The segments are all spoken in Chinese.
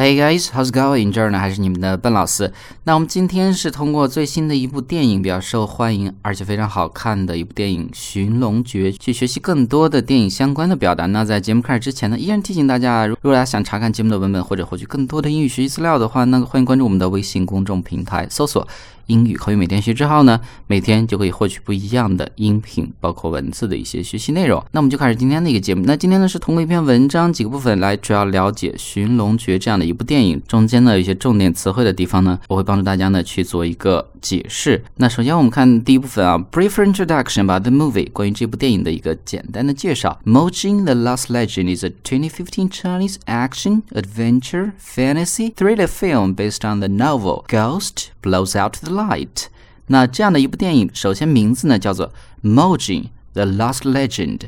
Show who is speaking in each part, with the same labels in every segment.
Speaker 1: Hey guys, how's going？这儿呢还是你们的笨老师。那我们今天是通过最新的一部电影，比较受欢迎而且非常好看的一部电影《寻龙诀》，去学习更多的电影相关的表达。那在节目开始之前呢，依然提醒大家，如果大家想查看节目的文本或者获取更多的英语学习资料的话，那欢迎关注我们的微信公众平台，搜索。英语口语每天学之后呢，每天就可以获取不一样的音频，包括文字的一些学习内容。那我们就开始今天的一个节目。那今天呢是通过一篇文章几个部分来主要了解《寻龙诀》这样的一部电影中间的一些重点词汇的地方呢，我会帮助大家呢去做一个解释。那首先我们看第一部分啊，brief introduction about the movie，关于这部电影的一个简单的介绍。Mojing the Last Legend is a 2015 Chinese action adventure fantasy thriller film based on the novel Ghost Blows Out the Light。那这样的一部电影，首先名字呢叫做《Mojin the Lost Legend》。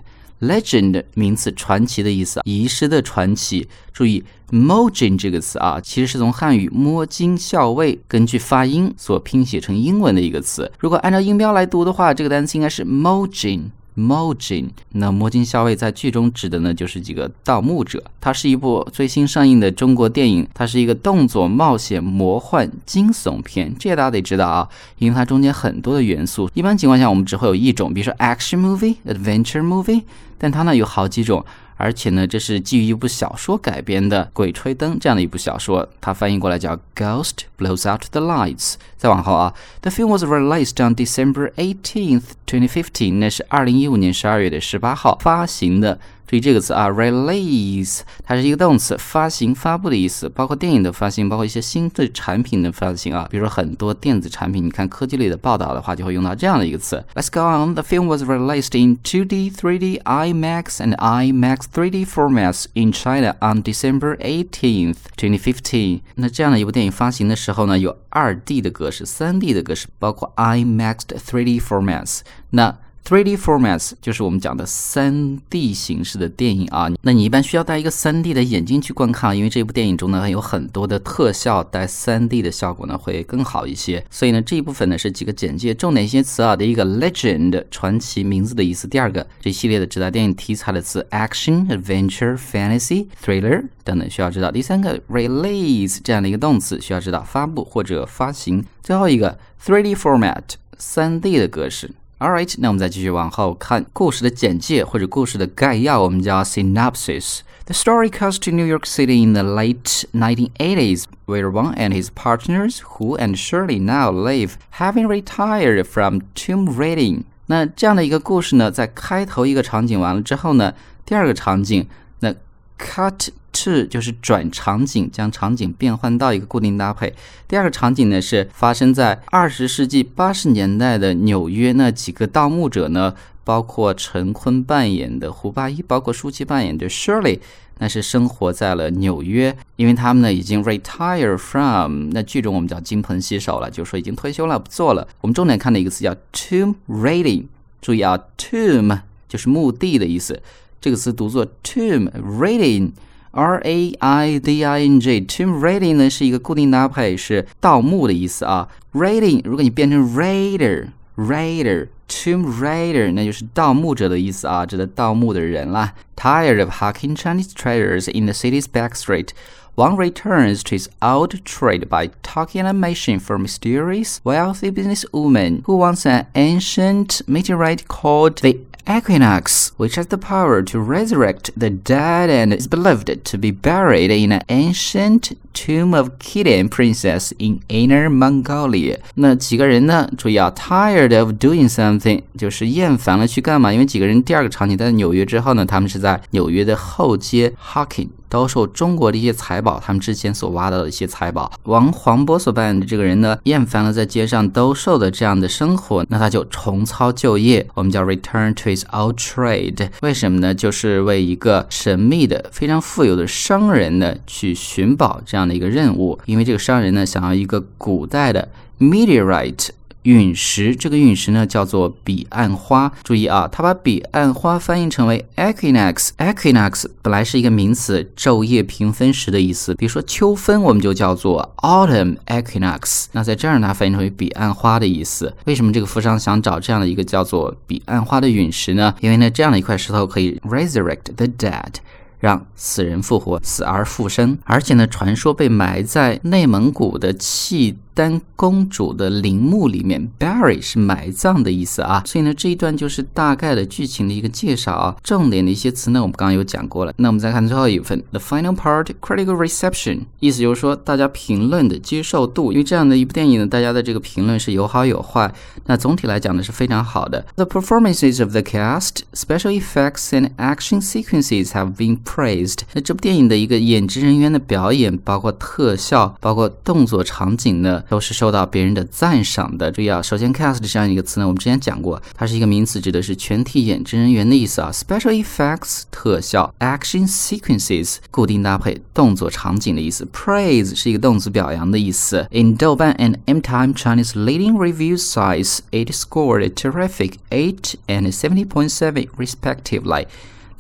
Speaker 1: Legend 名词，传奇的意思，遗失的传奇。注意 Mojin 这个词啊，其实是从汉语摸金校尉根据发音所拼写成英文的一个词。如果按照音标来读的话，这个单词应该是 Mojin。M o j i n 那摸金校尉在剧中指的呢就是几个盗墓者。它是一部最新上映的中国电影，它是一个动作冒险魔幻惊悚片。这大家得知道啊，因为它中间很多的元素。一般情况下我们只会有一种，比如说 action movie、adventure movie，但它呢有好几种。而且呢，这是基于一部小说改编的《鬼吹灯》这样的一部小说，它翻译过来叫《Ghost Blows Out the Lights》。再往后啊，The film was released on December Eighteenth, Twenty Fifteen，那是二零一五年十二月的十八号发行的。注意这个词啊，release，它是一个动词，发行、发布的意思，包括电影的发行，包括一些新的产品的发行啊，比如说很多电子产品，你看科技类的报道的话，就会用到这样的一个词。Let's go on. The film was released in 2D, 3D, IMAX, and IMAX 3D formats in China on December 18th, 2015. 那这样的一部电影发行的时候呢，有二 D 的格式、三 D 的格式，包括 IMAX 3D formats。那 3D formats 就是我们讲的 3D 形式的电影啊，那你一般需要戴一个 3D 的眼镜去观看，因为这部电影中呢有很多的特效，带 3D 的效果呢会更好一些。所以呢这一部分呢是几个简介，重点一些词啊。第一个 legend 传奇名字的意思，第二个这系列的指代电影题材的词 action adventure fantasy thriller 等等需要知道。第三个 release 这样的一个动词需要知道发布或者发行。最后一个 3D format 3D 的格式。All right，那我们再继续往后看故事的简介或者故事的概要，我们叫 synopsis。The story cuts to New York City in the late 1980s, where Wang and his partners, Hu and Shirley, now live, having retired from tomb raiding. 那这样的一个故事呢，在开头一个场景完了之后呢，第二个场景那 cut to 就是转场景，将场景变换到一个固定搭配。第二个场景呢是发生在二十世纪八十年代的纽约，那几个盗墓者呢，包括陈坤扮演的胡八一，包括舒淇扮演的 Shirley，那是生活在了纽约，因为他们呢已经 retire from，那剧中我们叫金盆洗手了，就是说已经退休了，不做了。我们重点看的一个词叫 tomb raiding，注意啊，tomb 就是墓地的意思，这个词读作 tomb raiding。R A I D I N G，tomb raiding 呢是一个固定搭配，是盗墓的意思啊。raiding 如果你变成 raider，raider，tomb raider，那就是盗墓者的意思啊，指的盗墓的人啦。Tired of hacking Chinese treasures in the city's back street. Wang returns to his old trade by talking a machine for mysterious, wealthy businesswoman who wants an ancient meteorite called the Equinox, which has the power to resurrect the dead and is believed to be buried in an ancient tomb of Khitan princess in Inner Mongolia。那几个人呢？注意啊，tired of doing something 就是厌烦了去干嘛？因为几个人第二个场景在纽约之后呢，他们是在纽约的后街 Hawking。 兜售中国的一些财宝，他们之前所挖到的一些财宝。王黄渤所扮演的这个人呢，厌烦了在街上兜售的这样的生活，那他就重操旧业，我们叫 return to his old trade。为什么呢？就是为一个神秘的、非常富有的商人呢去寻宝这样的一个任务。因为这个商人呢，想要一个古代的 meteorite。陨石，这个陨石呢叫做彼岸花。注意啊，它把彼岸花翻译成为 equinox。equinox 本来是一个名词，昼夜平分时的意思。比如说秋分，我们就叫做 autumn equinox。那在这儿呢，翻译成为彼岸花的意思。为什么这个富商想找这样的一个叫做彼岸花的陨石呢？因为呢，这样的一块石头可以 resurrect the dead。让死人复活，死而复生。而且呢，传说被埋在内蒙古的契丹公主的陵墓里面，bury 是埋葬的意思啊。所以呢，这一段就是大概的剧情的一个介绍啊。重点的一些词呢，我们刚刚有讲过了。那我们再看最后一部分，the final part，critical reception，意思就是说大家评论的接受度。因为这样的一部电影呢，大家的这个评论是有好有坏。那总体来讲呢，是非常好的。The performances of the cast, special effects and action sequences have been praised。那这部电影的一个演职人员的表演，包括特效，包括动作场景呢，都是受到别人的赞赏的。注意啊，首先 cast 这样一个词呢，我们之前讲过，它是一个名词，指的是全体演职人员的意思啊。Special effects 特效，action sequences 固定搭配动作场景的意思。Praise 是一个动词表扬的意思。In 豆瓣 and M Time Chinese leading review sites, it scored a terrific eight and seventy point seven respectively.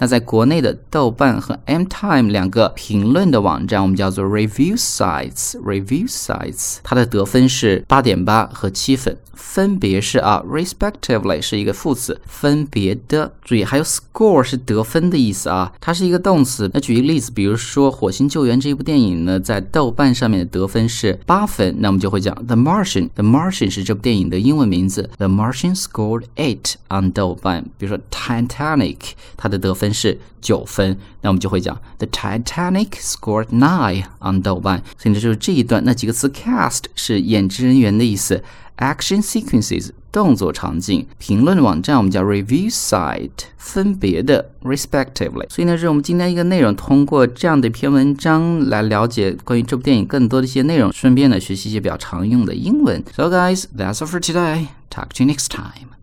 Speaker 1: 那在国内的豆瓣和 M Time 两个评论的网站，我们叫做 review sites，review sites，它的得分是八点八和七分，分别是啊，respectively 是一个副词，分别的。注意，还有 score 是得分的意思啊，它是一个动词。那举一个例子，比如说《火星救援》这部电影呢，在豆瓣上面的得分是八分，那我们就会讲 The Martian，The Martian 是这部电影的英文名字，The Martian scored eight on 豆瓣。比如说 Titanic，它的得分是九分，那我们就会讲 The Titanic scored nine on 豆瓣。所以这就是这一段那几个词，cast 是演职人员的意思，action sequences 动作场景，评论网站我们叫 review site，分别的 respectively。所以呢，是我们今天一个内容，通过这样的一篇文章来了解关于这部电影更多的一些内容，顺便呢学习一些比较常用的英文。So guys, that's all for today. Talk to you next time.